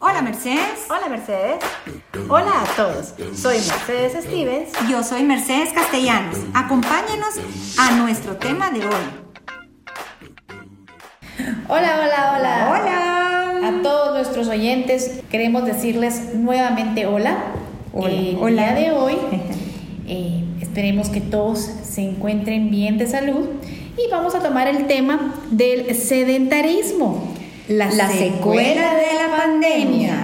Hola Mercedes. Hola Mercedes. Hola a todos. Soy Mercedes Stevens. Yo soy Mercedes Castellanos. Acompáñenos a nuestro tema de hoy. Hola, hola, hola. Hola. A todos nuestros oyentes queremos decirles nuevamente hola. Hola. Eh, Hola. El día de hoy eh, esperemos que todos se encuentren bien de salud y vamos a tomar el tema del sedentarismo. La, secuela de la pandemia.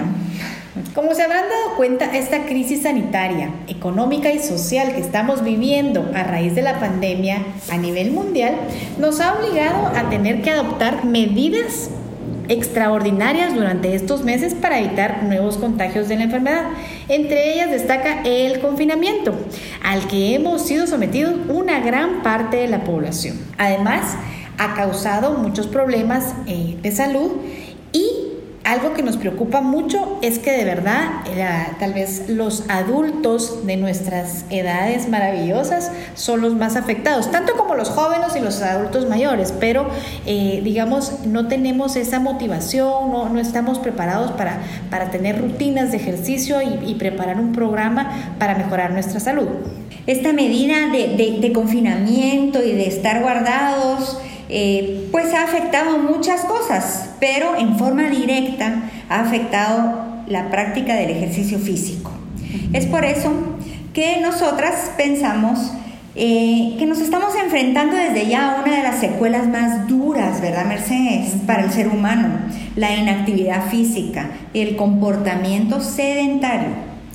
Como se habrán dado cuenta, esta crisis sanitaria, económica y social que estamos viviendo a raíz de la pandemia a nivel mundial nos ha obligado a tener que adoptar medidas extraordinarias durante estos meses para evitar nuevos contagios de la enfermedad. Entre ellas destaca el confinamiento, al que hemos sido sometidos una gran parte de la población. Además, ha causado muchos problemas eh, de salud y algo que nos preocupa mucho es que de verdad la- tal vez los adultos de nuestras edades maravillosas son los más afectados, tanto como los jóvenes y los adultos mayores, pero eh, digamos no tenemos esa motivación, no, no estamos preparados para, para tener rutinas de ejercicio y, preparar un programa para mejorar nuestra salud. Esta medida de- de confinamiento y de estar guardados, eh, pues ha afectado muchas cosas, pero en forma directa ha afectado la práctica del ejercicio físico. Es por eso que nosotras pensamos eh, que nos estamos enfrentando desde ya a una de las secuelas más duras, ¿verdad, Mercedes? Para el ser humano, la inactividad física, el comportamiento sedentario.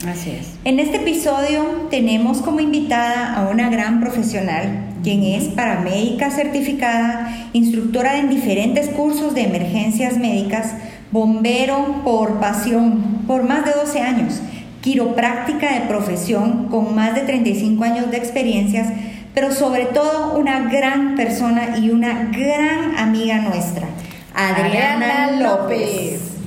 Así es. En este episodio tenemos como invitada a una gran profesional, quien es paramédica certificada, instructora en diferentes cursos de emergencias médicas, bombero por pasión por más de 12 años, quiropráctica de profesión con más de 35 años de experiencias, pero sobre todo una gran persona y una gran amiga nuestra, Adriana, Adriana López.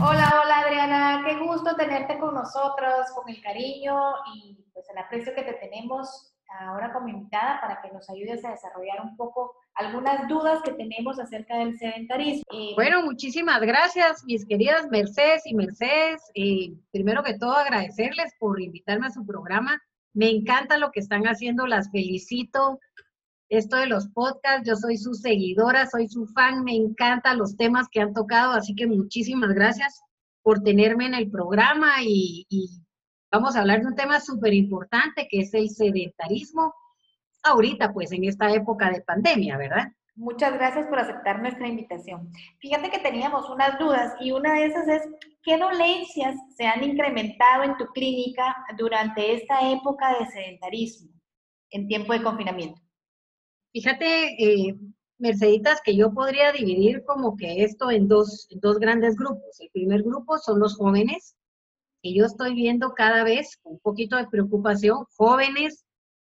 Hola, hola Adriana, qué gusto tenerte con nosotros, con el cariño y pues el aprecio que te tenemos ahora como invitada para que nos ayudes a desarrollar un poco algunas dudas que tenemos acerca del sedentarismo. Bueno, muchísimas gracias, mis queridas Mercedes y Mercedes. Primero que todo, agradecerles por invitarme a su programa. Me encanta lo que están haciendo, las felicito. Esto de los podcasts, yo soy su seguidora, soy su fan, me encantan los temas que han tocado, así que muchísimas gracias por tenerme en el programa y vamos a hablar de un tema súper importante que es el sedentarismo ahorita, pues en esta época de pandemia, ¿verdad? Muchas gracias por aceptar nuestra invitación. Fíjate que teníamos unas dudas y una de esas es, ¿qué dolencias se han incrementado en tu clínica durante esta época de sedentarismo en tiempo de confinamiento? Fíjate, eh, Merceditas, que yo podría dividir como que esto en dos, en dos grandes grupos. El primer grupo son los jóvenes, yo estoy viendo cada vez un poquito de preocupación, jóvenes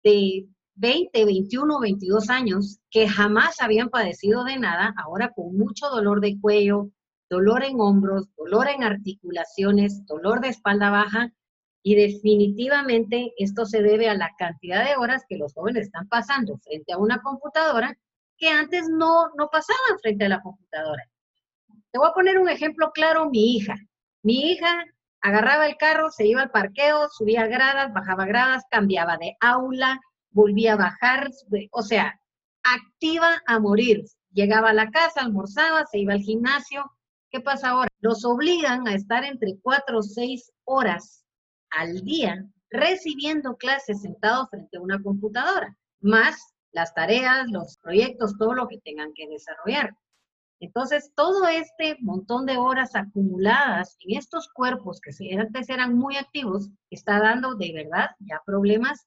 de 20, 21, 22 años que jamás habían padecido de nada, ahora con mucho dolor de cuello, dolor en hombros, dolor en articulaciones, dolor de espalda baja, y definitivamente esto se debe a la cantidad de horas que los jóvenes están pasando frente a una computadora que antes no, no pasaban frente a la computadora. Te voy a poner un ejemplo claro, mi hija. Mi hija agarraba el carro, se iba al parqueo, subía gradas, bajaba gradas, cambiaba de aula, volvía a bajar, o sea, activa a morir. Llegaba a la casa, almorzaba, se iba al gimnasio. ¿Qué pasa ahora? Los obligan a estar entre cuatro o seis horas al día recibiendo clases sentados frente a una computadora, más las tareas, los proyectos, todo lo que tengan que desarrollar. Entonces, todo este montón de horas acumuladas en estos cuerpos que antes eran muy activos, está dando de verdad ya problemas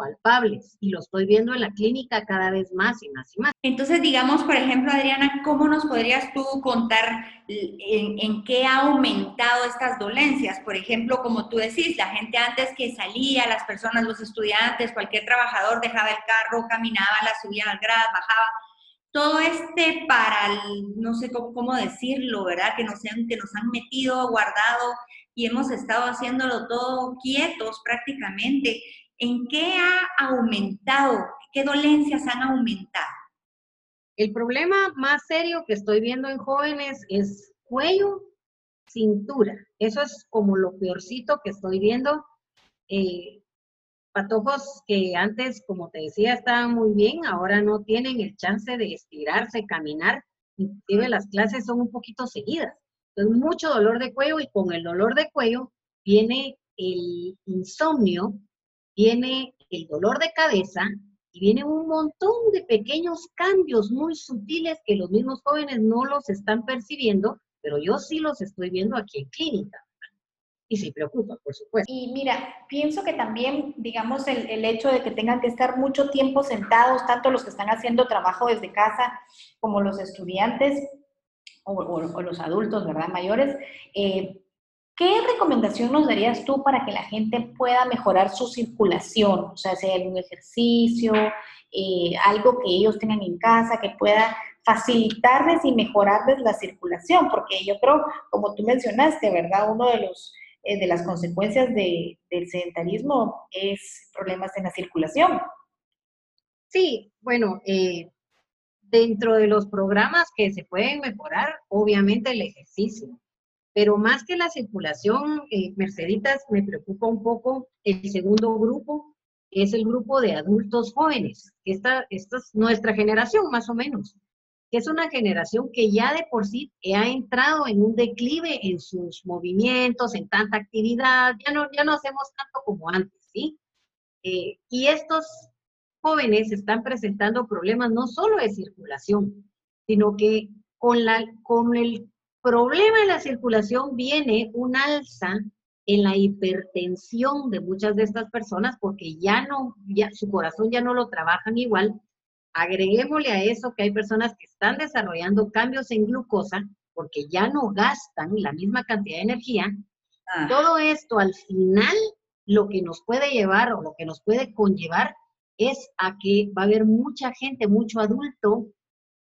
palpables y lo estoy viendo en la clínica cada vez más y más y más. Entonces, digamos, por ejemplo, Adriana, ¿cómo nos podrías tú contar en, qué ha aumentado estas dolencias? Por ejemplo, como tú decís, la gente antes que salía, las personas, los estudiantes, cualquier trabajador dejaba el carro, caminaba, la subía al grado, bajaba. Todo este para, no sé cómo, cómo decirlo, ¿verdad? Que nos, han, que nos han metido, guardado y hemos estado haciéndolo todo quietos prácticamente. ¿En qué ha aumentado? ¿Qué dolencias han aumentado? El problema más serio que estoy viendo en jóvenes es cuello cintura. Eso es como lo peorcito que estoy viendo. Eh, patojos que antes, como te decía, estaban muy bien, ahora no tienen el chance de estirarse, caminar. Inclusive las clases son un poquito seguidas. Entonces, mucho dolor de cuello y con el dolor de cuello viene el insomnio, viene el dolor de cabeza y viene un montón de pequeños cambios muy sutiles que los mismos jóvenes no los están percibiendo, pero yo sí los estoy viendo aquí en clínica. Y se preocupa, por supuesto. Y mira, pienso que también, digamos, el, el, hecho de que tengan que estar mucho tiempo sentados, tanto los que están haciendo trabajo desde casa como los estudiantes o, o, o los adultos, ¿verdad? Mayores, eh, ¿Qué recomendación nos darías tú para que la gente pueda mejorar su circulación? O sea, hay algún ejercicio, eh, algo que ellos tengan en casa que pueda facilitarles y mejorarles la circulación, porque yo creo, como tú mencionaste, ¿verdad? Uno de los eh, de las consecuencias de, del sedentarismo es problemas en la circulación. Sí, bueno, eh, dentro de los programas que se pueden mejorar, obviamente el ejercicio. Pero más que la circulación, eh, Merceditas, me preocupa un poco el segundo grupo, que es el grupo de adultos jóvenes. Esta, esta es nuestra generación, más o menos, que es una generación que ya de por sí ha entrado en un declive en sus movimientos, en tanta actividad, ya no, ya no hacemos tanto como antes, ¿sí? Eh, y estos jóvenes están presentando problemas no solo de circulación, sino que con, la, con el problema de la circulación viene un alza en la hipertensión de muchas de estas personas porque ya no, ya, su corazón ya no lo trabajan igual. Agreguémosle a eso que hay personas que están desarrollando cambios en glucosa porque ya no gastan la misma cantidad de energía. Ah. Todo esto al final lo que nos puede llevar o lo que nos puede conllevar es a que va a haber mucha gente, mucho adulto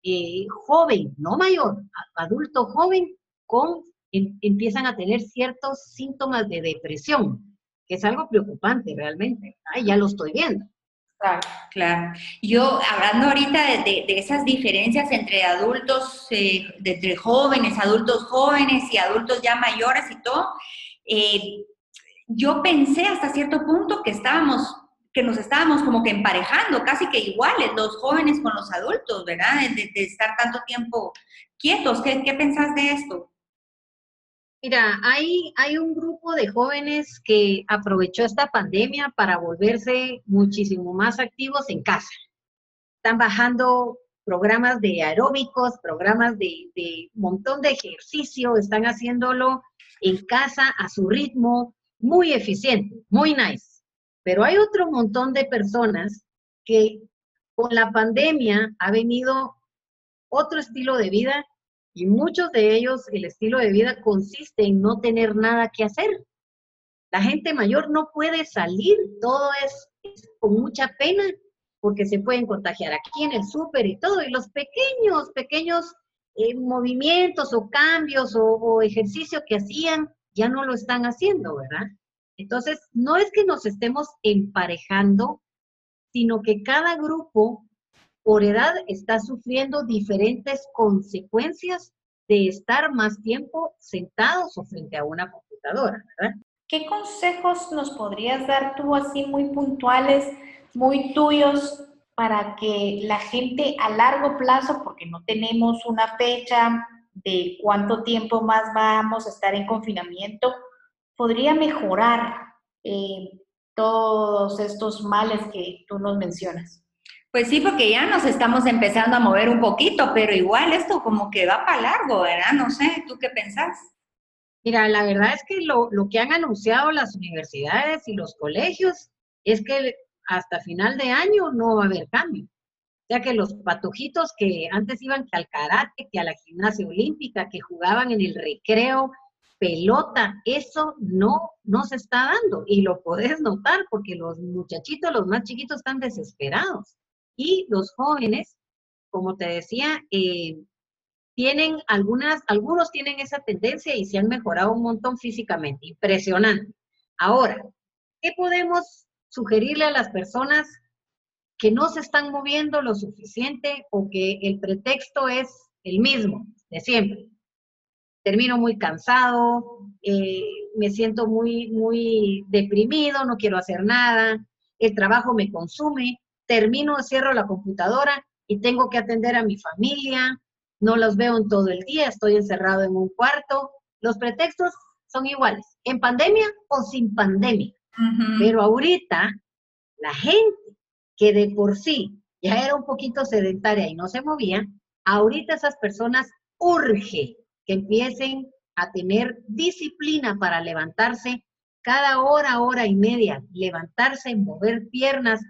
eh, joven, no mayor, adulto joven, con, em, empiezan a tener ciertos síntomas de depresión, que es algo preocupante realmente. Ay, ya lo estoy viendo. Claro, claro. Yo, hablando ahorita de, de, esas diferencias entre adultos, eh, entre jóvenes, adultos jóvenes y adultos ya mayores y todo, eh, yo pensé hasta cierto punto que estábamos que nos estábamos como que emparejando, casi que iguales, los jóvenes con los adultos, ¿verdad? De, de estar tanto tiempo quietos. ¿Qué, ¿Qué, pensás de esto? Mira, hay, hay un grupo de jóvenes que aprovechó esta pandemia para volverse muchísimo más activos en casa. Están bajando programas de aeróbicos, programas de, de montón de ejercicio, están haciéndolo en casa a su ritmo, muy eficiente, muy nice pero hay otro montón de personas que con la pandemia ha venido otro estilo de vida y muchos de ellos el estilo de vida consiste en no tener nada que hacer. La gente mayor no puede salir, todo es, con mucha pena porque se pueden contagiar aquí en el súper y todo, y los pequeños, pequeños eh, movimientos o cambios o, o ejercicio que hacían ya no lo están haciendo, ¿verdad? Entonces, no es que nos estemos emparejando, sino que cada grupo por edad está sufriendo diferentes consecuencias de estar más tiempo sentados o frente a una computadora, ¿verdad? ¿Qué consejos nos podrías dar tú así muy puntuales, muy tuyos, para que la gente a largo plazo, porque no tenemos una fecha de cuánto tiempo más vamos a estar en confinamiento, podría mejorar eh, todos estos males que tú nos mencionas. Pues sí, porque ya nos estamos empezando a mover un poquito, pero igual esto como que va para largo, ¿verdad? No sé, ¿tú qué pensás? Mira, la verdad es que lo, lo que han anunciado las universidades y los colegios es que hasta final de año no va a haber cambio. O sea que los patojitos que antes iban que al karate, que a la gimnasia olímpica, que jugaban en el recreo, pelota, eso no, no se está dando y lo puedes notar porque los muchachitos, los más chiquitos están desesperados y los jóvenes, como te decía, eh, tienen algunas, algunos tienen esa tendencia y se han mejorado un montón físicamente, impresionante. Ahora, ¿qué podemos sugerirle a las personas que no se están moviendo lo suficiente o que el pretexto es el mismo de siempre? termino muy cansado, eh, me siento muy, muy deprimido, no quiero hacer nada, el trabajo me consume, termino, cierro la computadora y tengo que atender a mi familia, no los veo en todo el día, estoy encerrado en un cuarto. Los pretextos son iguales, en pandemia o sin pandemia. Pero ahorita, la gente que de por sí ya era un poquito sedentaria y no se movía, ahorita esas personas urge que empiecen a tener disciplina para levantarse cada hora, hora y media, levantarse, mover piernas,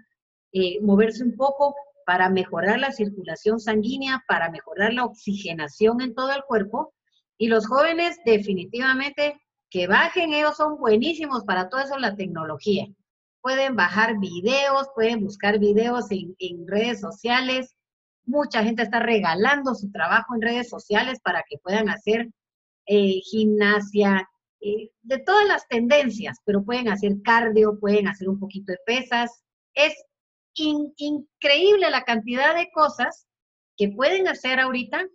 eh, moverse un poco para mejorar la circulación sanguínea, para mejorar la oxigenación en todo el cuerpo. Y los jóvenes definitivamente que bajen, ellos son buenísimos para todo eso, la tecnología. Pueden bajar videos, pueden buscar videos en, redes sociales. Mucha gente está regalando su trabajo en redes sociales para que puedan hacer eh, gimnasia, eh, de todas las tendencias, pero pueden hacer cardio, pueden hacer un poquito de pesas. Es increíble la cantidad de cosas que pueden hacer ahorita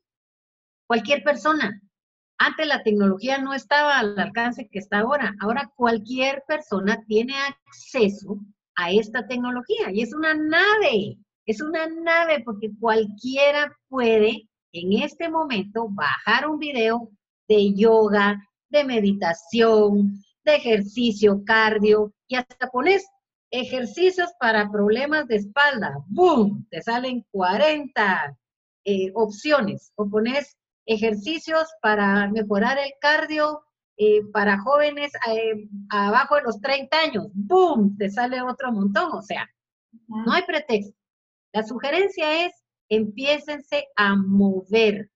cualquier persona. Antes la tecnología no estaba al alcance que está ahora. Ahora cualquier persona tiene acceso a esta tecnología y es una nave, es una nave porque cualquiera puede en este momento bajar un video de yoga, de meditación, de ejercicio cardio y hasta pones Ejercicios para problemas de espalda. ¡Boom! Te salen 40 eh, opciones. O pones ejercicios para mejorar el cardio eh, para jóvenes eh, abajo de los 30 años. ¡Boom! Te sale otro montón. O sea, no hay pretexto. La sugerencia es empiécense a mover,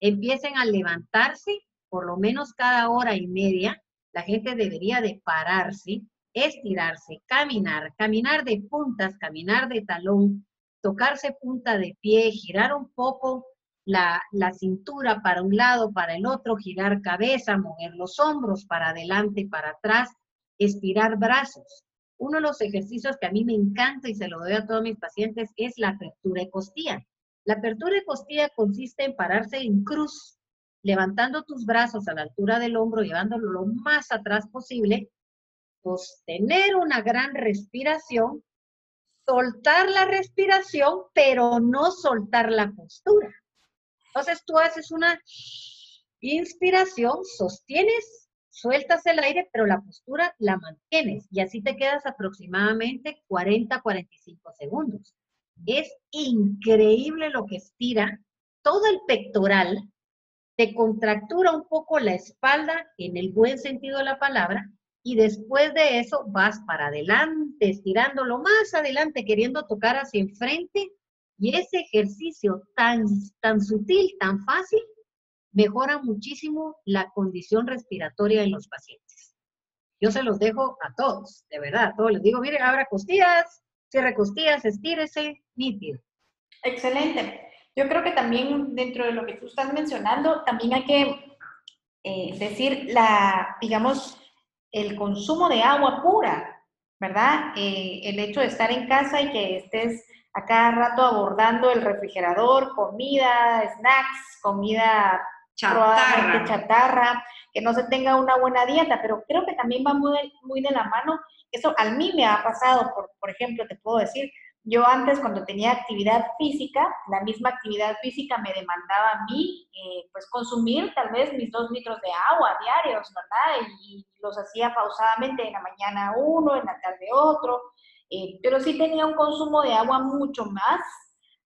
empiecen a levantarse por lo menos cada hora y media. La gente debería de pararse estirarse, caminar, caminar de puntas, caminar de talón, tocarse punta de pie, girar un poco la, cintura para un lado, para el otro, girar cabeza, mover los hombros para adelante, para atrás, estirar brazos. Uno de los ejercicios que a mí me encanta y se lo doy a todos mis pacientes es la apertura de costilla. La apertura de costilla consiste en pararse en cruz, levantando tus brazos a la altura del hombro, llevándolo lo más atrás posible sostener una gran respiración, soltar la respiración, pero no soltar la postura. Entonces tú haces una inspiración, sostienes, sueltas el aire, pero la postura la mantienes y así te quedas aproximadamente 40-45 segundos. Es increíble lo que estira todo el pectoral, te contractura un poco la espalda en el buen sentido de la palabra y después de eso vas para adelante, estirándolo más adelante, queriendo tocar hacia enfrente. Y ese ejercicio tan, tan sutil, tan fácil, mejora muchísimo la condición respiratoria en los pacientes. Yo se los dejo a todos, de verdad, a todos les digo, mire, abra costillas, cierre costillas, estírese, nítido. Excelente. Yo creo que también dentro de lo que tú estás mencionando, también hay que eh, decir la, digamos, el consumo de agua pura, ¿verdad? Eh, el hecho de estar en casa y que estés a cada rato abordando el refrigerador, comida, snacks, comida chatarra. chatarra, que no se tenga una buena dieta, pero creo que también va muy, muy de la mano. Eso a mí me ha pasado, por, por ejemplo, te puedo decir, yo antes cuando tenía actividad física, la misma actividad física me demandaba a mí, eh, pues consumir tal vez mis dos litros de agua diarios, ¿verdad? Y, los hacía pausadamente en la mañana uno, en la tarde otro, eh, pero sí tenía un consumo de agua mucho más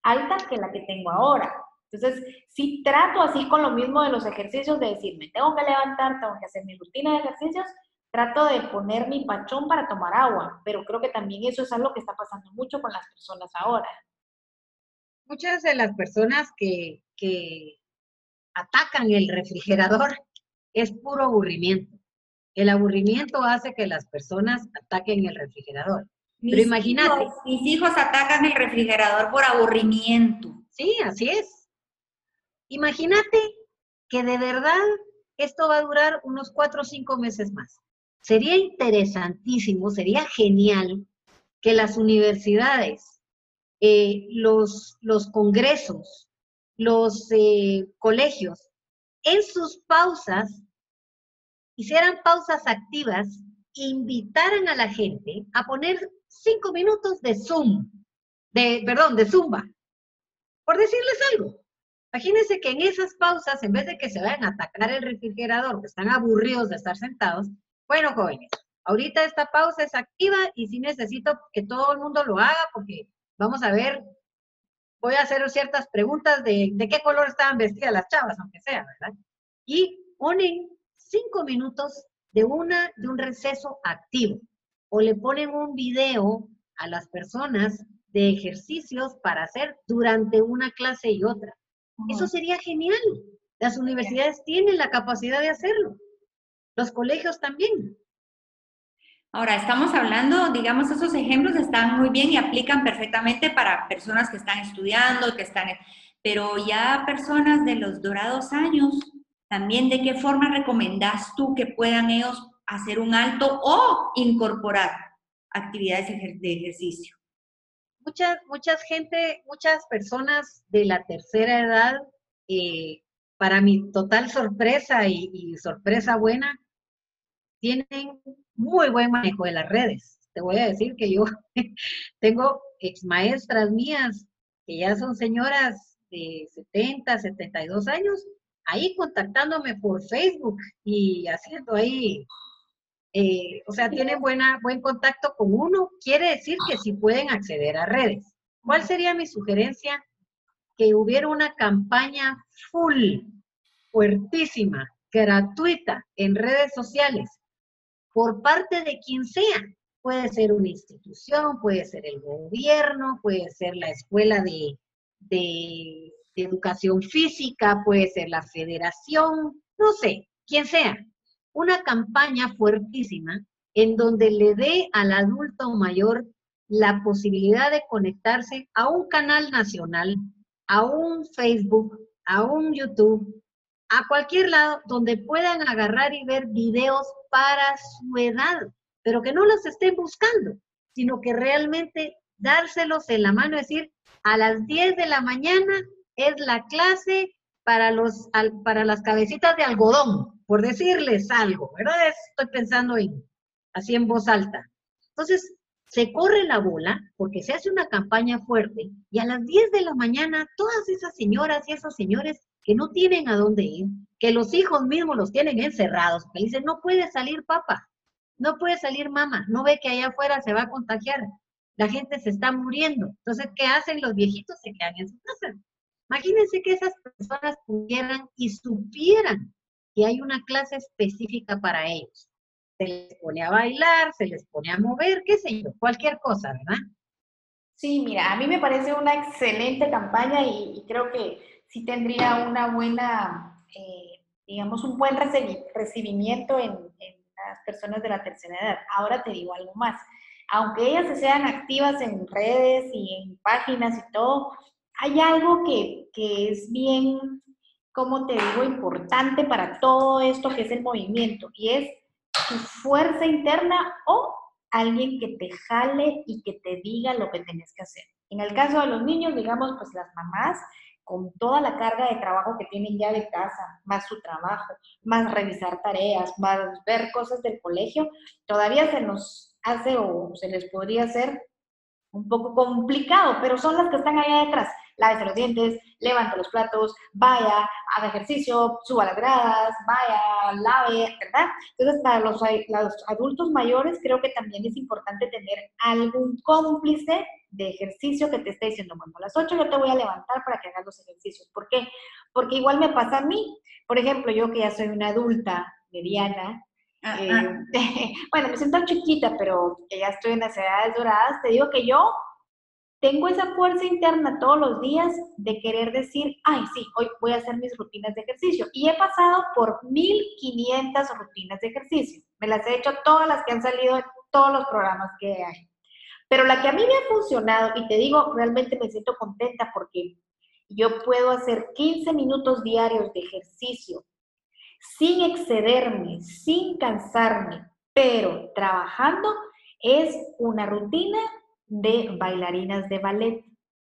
alta que la que tengo ahora. Entonces, sí trato así con lo mismo de los ejercicios, de decir, me tengo que levantar, tengo que hacer mi rutina de ejercicios, trato de poner mi pachón para tomar agua, pero creo que también eso es algo que está pasando mucho con las personas ahora. Muchas de las personas que, atacan el refrigerador es puro aburrimiento. El aburrimiento hace que las personas ataquen el refrigerador. Pero imagínate. mis hijos atacan el refrigerador por aburrimiento. Sí, así es. Imagínate que de verdad esto va a durar unos cuatro o cinco meses más. Sería interesantísimo, sería genial que las universidades, eh, los, los congresos, los eh, colegios en sus pausas hicieran pausas activas, invitaran a la gente a poner cinco minutos de Zoom, de, perdón, de Zumba, por decirles algo. Imagínense que en esas pausas, en vez de que se vayan a atacar el refrigerador, que están aburridos de estar sentados, bueno, jóvenes, ahorita esta pausa es activa y sí necesito que todo el mundo lo haga porque vamos a ver, voy a hacer ciertas preguntas de, de qué color estaban vestidas las chavas, aunque sea, ¿verdad? Y ponen cinco minutos de, una, de un receso activo o le ponen un video a las personas de ejercicios para hacer durante una clase y otra. Eso sería genial. Las universidades tienen la capacidad de hacerlo. Los colegios también. Ahora, estamos hablando, digamos, esos ejemplos están muy bien y aplican perfectamente para personas que están estudiando, que están, pero ya personas de los dorados años, también de qué forma recomendás tú que puedan ellos hacer un alto o incorporar actividades de ejercicio. Muchas, muchas gente, muchas personas de la tercera edad, eh, para mi total sorpresa y sorpresa buena, tienen muy buen manejo de las redes. Te voy a decir que yo tengo ex maestras mías que ya son señoras de 70, 72 años, ahí contactándome por Facebook y haciendo ahí, eh, o sea, tienen buena, buen contacto con uno, quiere decir que sí pueden acceder a redes. ¿Cuál sería mi sugerencia? Que hubiera una campaña full, fuertísima, gratuita en redes sociales por parte de quien sea. Puede ser una institución, puede ser el gobierno, puede ser la escuela de, educación física, puede ser la federación, no sé, quien sea. Una campaña fuertísima en donde le dé al adulto mayor la posibilidad de conectarse a un canal nacional, a un Facebook, a un YouTube, a cualquier lado donde puedan agarrar y ver videos para su edad, pero que no los estén buscando, sino que realmente dárselos en la mano, es decir, a las 10 de la mañana es la clase para, los, para las cabecitas de algodón, por decirles algo, ¿verdad? Estoy pensando en, así en voz alta. Entonces, se corre la bola porque se hace una campaña fuerte y a las 10 de la mañana todas esas señoras y esos señores que no tienen a dónde ir, que los hijos mismos los tienen encerrados, que dicen, no puede salir papá, no puede salir mamá, no ve que allá afuera se va a contagiar, la gente se está muriendo. Entonces, ¿qué hacen los viejitos? Se quedan en su casa. Imagínense que esas personas pudieran y supieran que hay una clase específica para ellos. Se les pone a bailar, se les pone a mover, qué sé yo, cualquier cosa, ¿verdad? Sí, mira, a mí me parece una excelente campaña y creo que sí tendría una buena, eh, digamos, un buen recibimiento en, las personas de la tercera edad. Ahora te digo algo más. Aunque ellas sean activas en redes y en páginas y todo, hay algo que, que es bien, como te digo, importante para todo esto que es el movimiento y es tu fuerza interna o alguien que te jale y que te diga lo que tienes que hacer. En el caso de los niños, digamos, pues las mamás con toda la carga de trabajo que tienen ya de casa, más su trabajo, más revisar tareas, más ver cosas del colegio, todavía se nos hace o se les podría hacer un poco complicado, pero son las que están allá detrás. Lávese los dientes, levante los platos, vaya, haga ejercicio, suba las gradas, vaya, lave, ¿verdad? Entonces, para los, los adultos mayores creo que también es importante tener algún cómplice de ejercicio que te esté diciendo, bueno, a las 8 yo te voy a levantar para que hagas los ejercicios. ¿Por qué? Porque igual me pasa a mí. Por ejemplo, yo que ya soy una adulta mediana, ah, eh, ah. bueno, me siento chiquita, pero que ya estoy en las edades doradas, te digo que yo tengo esa fuerza interna todos los días de querer decir, ay, sí, hoy voy a hacer mis rutinas de ejercicio. Y he pasado por 1500 rutinas de ejercicio. Me las he hecho todas las que han salido en todos los programas que hay. Pero la que a mí me ha funcionado, y te digo, realmente me siento contenta porque yo puedo hacer 15 minutos diarios de ejercicio sin excederme, sin cansarme, pero trabajando, es una rutina de bailarinas de ballet.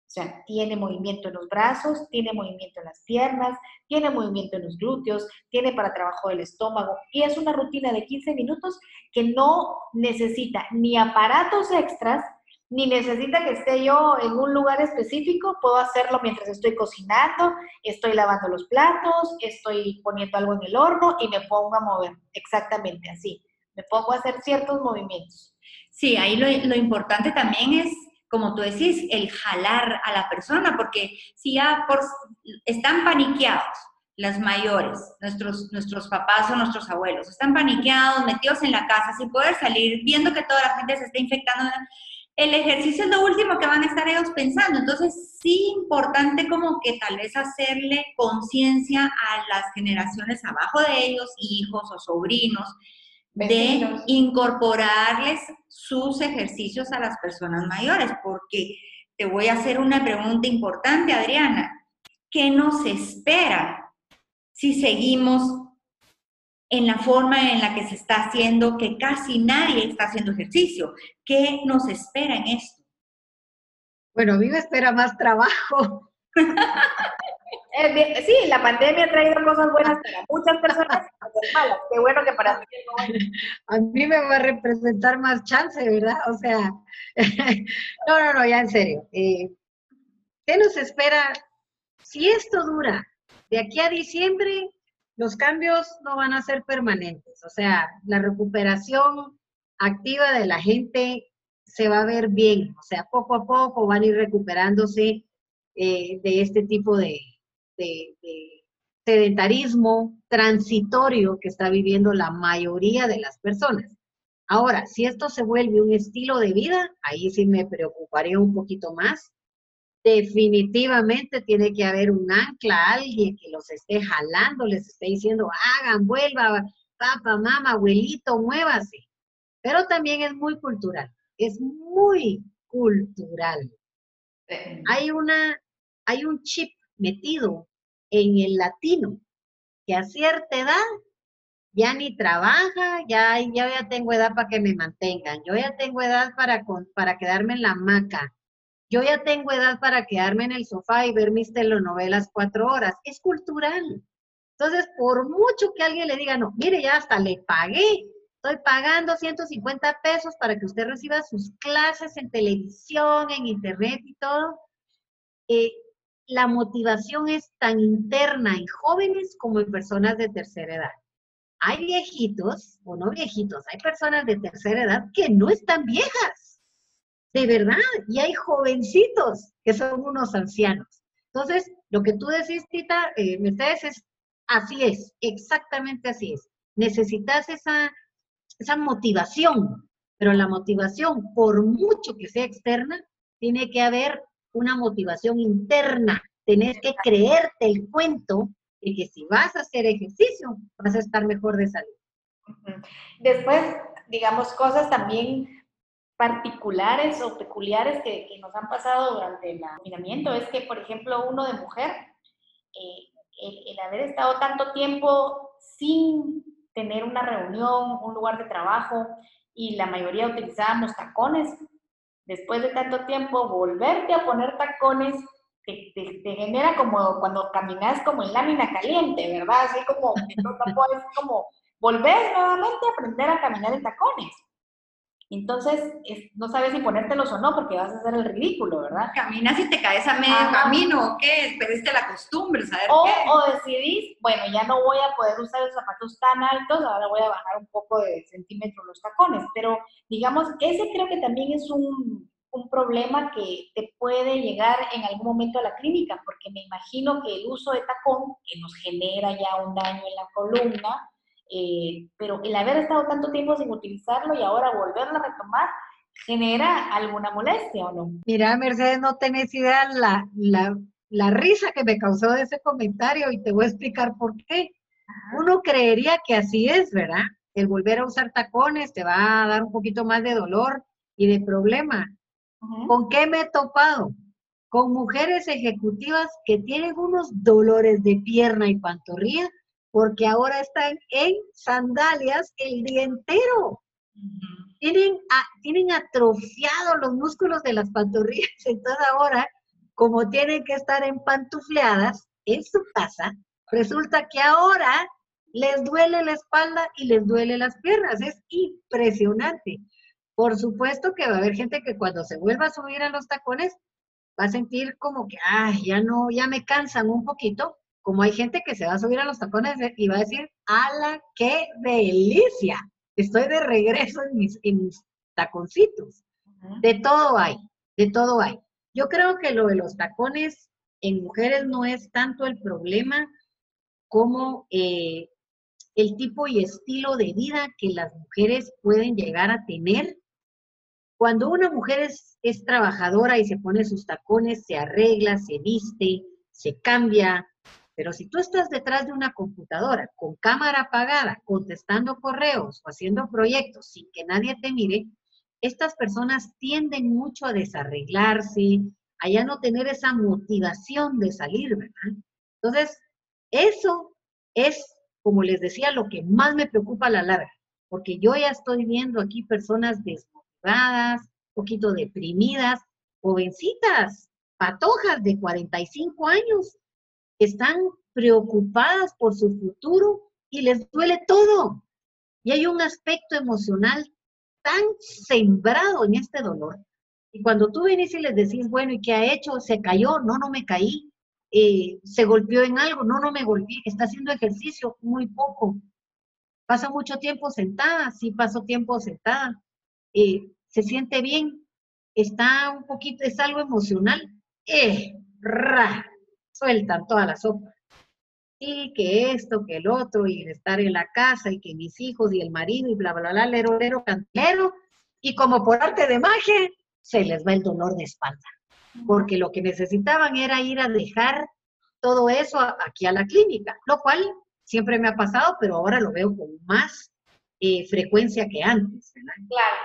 O sea, tiene movimiento en los brazos, tiene movimiento en las piernas, tiene movimiento en los glúteos, tiene para trabajo del estómago y es una rutina de 15 minutos que no necesita ni aparatos extras, ni necesita que esté yo en un lugar específico, puedo hacerlo mientras estoy cocinando, estoy lavando los platos, estoy poniendo algo en el horno y me pongo a mover, exactamente así. Me pongo a hacer ciertos movimientos. Sí, ahí lo, importante también es como tú decís, el jalar a la persona, porque si ya por, están paniqueados las mayores, nuestros, nuestros papás o nuestros abuelos, están paniqueados, metidos en la casa, sin poder salir, viendo que toda la gente se está infectando, el ejercicio es lo último que van a estar ellos pensando. Entonces, sí importante como que tal vez hacerle conciencia a las generaciones abajo de ellos, hijos o sobrinos, de incorporarles sus ejercicios a las personas mayores, porque te voy a hacer una pregunta importante, Adriana. ¿Qué nos espera si seguimos en la forma en la que se está haciendo, que casi nadie está haciendo ejercicio? ¿Qué nos espera en esto? Bueno, a mí me espera más trabajo. Eh, sí, la pandemia ha traído cosas buenas para muchas personas malas. Qué bueno que para mí A mí me va a representar más chance, ¿verdad? O sea, no, no, no, ya en serio. Eh, ¿Qué nos espera? Si esto dura de aquí a diciembre, los cambios no van a ser permanentes. O sea, la recuperación activa de la gente se va a ver bien. O sea, poco a poco van a ir recuperándose eh, de este tipo de, de, sedentarismo transitorio que está viviendo la mayoría de las personas. Ahora, si esto se vuelve un estilo de vida, ahí sí me preocuparía un poquito más. Definitivamente tiene que haber un ancla, alguien que los esté jalando, les esté diciendo, hagan, vuelva, papá, mamá, abuelito, muévase. Pero también es muy cultural, es muy cultural. Hay una, hay un chip metido en el latino, que a cierta edad ya ni trabaja, ya, ya, ya tengo edad para que me mantengan, yo ya tengo edad para, para quedarme en la hamaca, yo ya tengo edad para quedarme en el sofá y ver mis telenovelas cuatro horas. Es cultural. Entonces, por mucho que alguien le diga, no, mire, ya hasta le pagué, estoy pagando 150 pesos para que usted reciba sus clases en televisión, en internet y todo, eh, la motivación es tan interna en jóvenes como en personas de tercera edad. Hay viejitos, o no viejitos, hay personas de tercera edad que no están viejas, de verdad, y hay jovencitos que son unos ancianos. Entonces, lo que tú decís, Tita, eh, Mercedes, es así es, exactamente así es. Necesitas esa, esa motivación, pero la motivación, por mucho que sea externa, tiene que haber una motivación interna. Tenés que creerte el cuento de que si vas a hacer ejercicio, vas a estar mejor de salud. Después, digamos, cosas también particulares o peculiares que, nos han pasado durante el confinamiento es que, por ejemplo, uno de mujer, eh, el, haber estado tanto tiempo sin tener una reunión, un lugar de trabajo, y la mayoría utilizábamos tacones, después de tanto tiempo, volverte a poner tacones te, genera como cuando caminas como en lámina caliente, ¿verdad? Así como, es como volver nuevamente a aprender a caminar en tacones. Entonces, no sabes si ponértelos o no porque vas a hacer el ridículo, ¿verdad? Caminas y te caes a medio camino, ¿o qué? Perdiste la costumbre, ¿sabes o, qué? O decidís, bueno, ya no voy a poder usar los zapatos tan altos, ahora voy a bajar un poco de centímetros los tacones. Pero, digamos, ese creo que también es un, un problema que te puede llegar en algún momento a la clínica, porque me imagino que el uso de tacón, que nos genera ya un daño en la columna, eh, pero el haber estado tanto tiempo sin utilizarlo y ahora volverlo a retomar, genera alguna molestia o no. Mira, Mercedes, no tenés idea la, la, la risa que me causó ese comentario y te voy a explicar por qué. Uno creería que así es, ¿verdad? El volver a usar tacones te va a dar un poquito más de dolor y de problema. ¿Con qué me he topado? Con mujeres ejecutivas que tienen unos dolores de pierna y pantorrilla porque ahora están en sandalias el día entero. tienen, tienen atrofiados los músculos de las pantorrillas, entonces ahora como tienen que estar empantufleadas en su casa, resulta que ahora les duele la espalda y les duele las piernas. Es impresionante. Por supuesto que va a haber gente que cuando se vuelva a subir a los tacones va a sentir como que, ay, ya no, ya me cansan un poquito, como hay gente que se va a subir a los tacones y va a decir, ¡ala, qué delicia! Estoy de regreso en mis, en mis taconcitos. De todo hay, de todo hay. Yo creo que lo de los tacones en mujeres no es tanto el problema como eh, el tipo y estilo de vida que las mujeres pueden llegar a tener. Cuando una mujer es, es trabajadora y se pone sus tacones, se arregla, se viste, se cambia, pero si tú estás detrás de una computadora con cámara apagada, contestando correos o haciendo proyectos sin que nadie te mire, estas personas tienden mucho a desarreglarse, a ya no tener esa motivación de salir, ¿verdad? Entonces, eso es, como les decía, lo que más me preocupa a la larga, porque yo ya estoy viendo aquí personas desmotivadas, poquito deprimidas, jovencitas, patojas de 45 años, están preocupadas por su futuro y les duele todo. Y hay un aspecto emocional tan sembrado en este dolor. Y cuando tú vienes y les decís, bueno, ¿y qué ha hecho? ¿Se cayó? No, no me caí. Eh, ¿Se golpeó en algo? No, no me golpeé. ¿Está haciendo ejercicio? Muy poco. ¿Pasa mucho tiempo sentada? Sí, paso tiempo sentada. Eh, ¿Se siente bien? ¿Está un poquito, es algo emocional? Eh, ra, sueltan toda la sopa y que esto, que el otro, y estar en la casa, y que mis hijos, y el marido, y bla, bla, bla, lero, lero, cantero, y como por arte de magia, se les va el dolor de espalda, porque lo que necesitaban era ir a dejar todo eso aquí a la clínica, lo cual siempre me ha pasado, pero ahora lo veo con más eh, frecuencia que antes. Claro.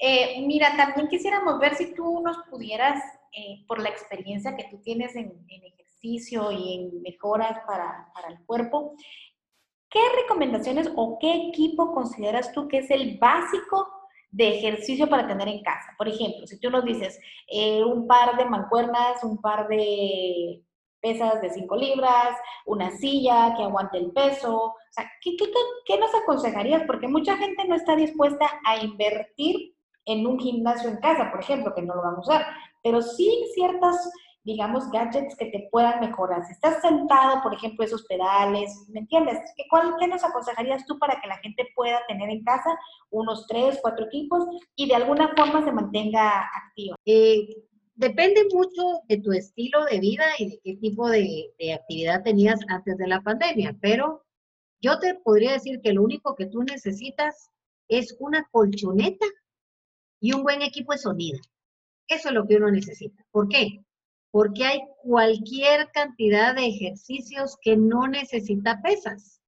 Eh, mira, también quisiéramos ver si tú nos pudieras, eh, por la experiencia que tú tienes en, en y en mejoras para, para el cuerpo, ¿qué recomendaciones o qué equipo consideras tú que es el básico de ejercicio para tener en casa? Por ejemplo, si tú nos dices eh, un par de mancuernas, un par de pesas de 5 libras, una silla que aguante el peso, o sea, ¿qué, qué, qué nos aconsejarías? Porque mucha gente no está dispuesta a invertir en un gimnasio en casa, por ejemplo, que no lo vamos a usar, pero sí ciertas digamos, gadgets que te puedan mejorar. Si estás sentado, por ejemplo, esos pedales, ¿me entiendes? ¿Qué, cuál, ¿Qué nos aconsejarías tú para que la gente pueda tener en casa unos tres, cuatro equipos y de alguna forma se mantenga activa? Eh, depende mucho de tu estilo de vida y de qué tipo de, de actividad tenías antes de la pandemia, pero yo te podría decir que lo único que tú necesitas es una colchoneta y un buen equipo de sonido. Eso es lo que uno necesita. ¿Por qué? Porque hay cualquier cantidad de ejercicios que no necesita pesas.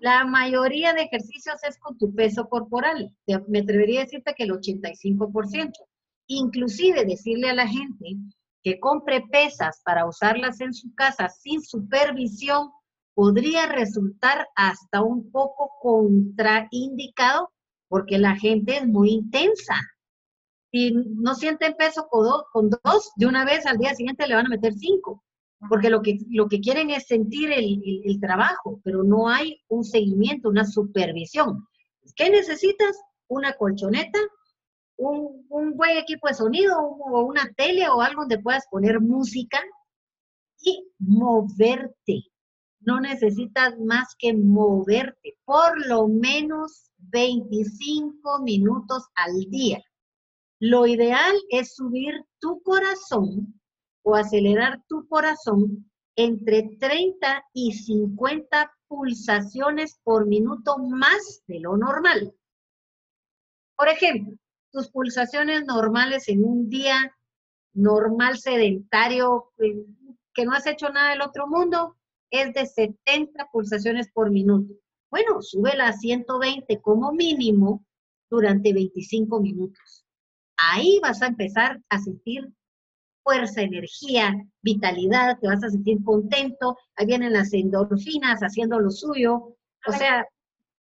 La mayoría de ejercicios es con tu peso corporal. Me atrevería a decirte que el 85%. Inclusive decirle a la gente que compre pesas para usarlas en su casa sin supervisión podría resultar hasta un poco contraindicado porque la gente es muy intensa si no sienten peso con dos, con dos, de una vez al día siguiente le van a meter cinco, porque lo que, lo que quieren es sentir el, el, trabajo, pero no hay un seguimiento, una supervisión. ¿Qué necesitas? Una colchoneta, un, un buen equipo de sonido o una tele o algo donde puedas poner música y moverte. No necesitas más que moverte por lo menos 25 minutos al día. Lo ideal es subir tu corazón o acelerar tu corazón entre 30 y 50 pulsaciones por minuto más de lo normal. Por ejemplo, tus pulsaciones normales en un día normal sedentario que no has hecho nada del otro mundo es de 70 pulsaciones por minuto. Bueno, súbela a 120 como mínimo durante 25 minutos ahí vas a empezar a sentir fuerza, energía, vitalidad, te vas a sentir contento, ahí vienen las endorfinas haciendo lo suyo, o sea,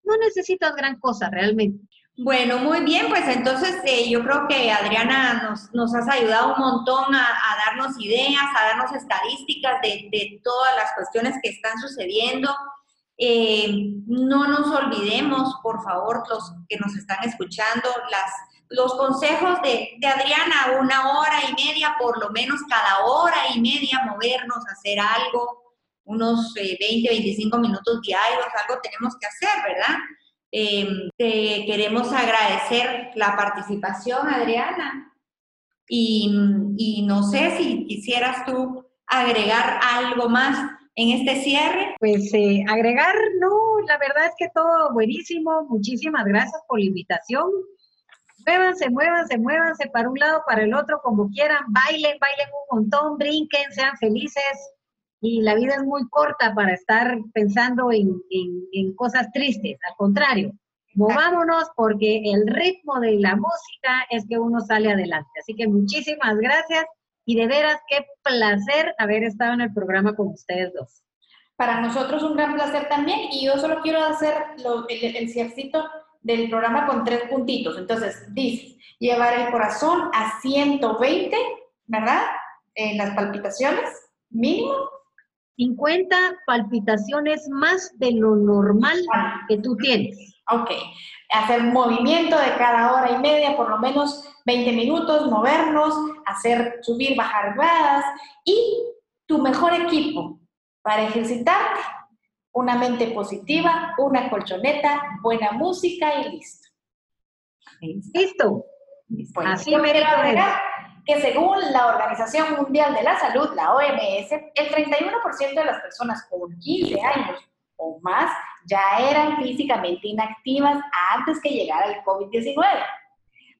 no necesitas gran cosa realmente. Bueno, muy bien, pues entonces eh, yo creo que Adriana nos, nos has ayudado un montón a, darnos ideas, a darnos estadísticas de, de, todas las cuestiones que están sucediendo. Eh, no nos olvidemos, por favor, los que nos están escuchando, las, los consejos de, Adriana, una hora y media, por lo menos cada hora y media, movernos, hacer algo, unos 20, eh, 25 minutos diarios, algo tenemos que hacer, ¿verdad? Eh, te queremos agradecer la participación, Adriana. Y, no sé si quisieras tú agregar algo más en este cierre. Pues eh, agregar, no, la verdad es que todo buenísimo. Muchísimas gracias por la invitación. Muévanse, muévanse, muévanse para un lado, para el otro, como quieran. Bailen, bailen un montón, brinquen, sean felices y la vida es muy corta para estar pensando en, cosas tristes, al contrario, movámonos porque el ritmo de la música es que uno sale adelante. Así que muchísimas gracias y de veras qué placer haber estado en el programa con ustedes dos. Para nosotros un gran placer también y yo solo quiero hacer el, el ciercito del programa con tres puntitos. Entonces, dices, llevar el corazón a 120, ¿verdad? En las palpitaciones, mínimo, 50 palpitaciones más de lo normal que tú tienes. Ok, hacer movimiento de cada hora y media, por lo menos 20 minutos, movernos, hacer subir, bajar gradas y tu mejor equipo para ejercitarte, una mente positiva, una colchoneta, buena música y listo. Listo. Así me que según la Organización Mundial de la Salud, la OMS, el 31% de las personas con 15 años o más ya eran físicamente inactivas antes que llegara el COVID-19.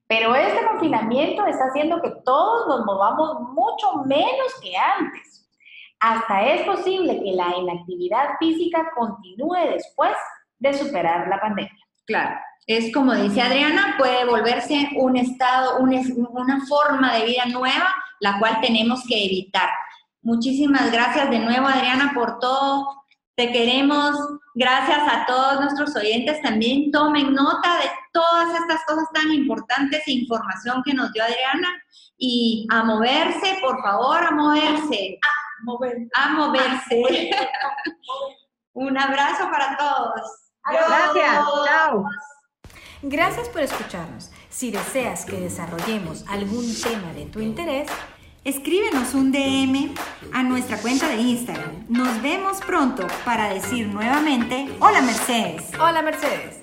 Pero este confinamiento está haciendo que todos nos movamos mucho menos que antes. Hasta es posible que la inactividad física continúe después de superar la pandemia. Claro es como dice Adriana, puede volverse un estado, una forma de vida nueva, la cual tenemos que evitar. Muchísimas gracias de nuevo, Adriana, por todo. Te queremos. Gracias a todos nuestros oyentes. También tomen nota de todas estas cosas tan importantes e información que nos dio Adriana. Y a moverse, por favor, a moverse. A moverse. A moverse. Un abrazo para todos. Gracias. Chao. Gracias por escucharnos. Si deseas que desarrollemos algún tema de tu interés, escríbenos un DM a nuestra cuenta de Instagram. Nos vemos pronto para decir nuevamente, hola Mercedes. Hola Mercedes.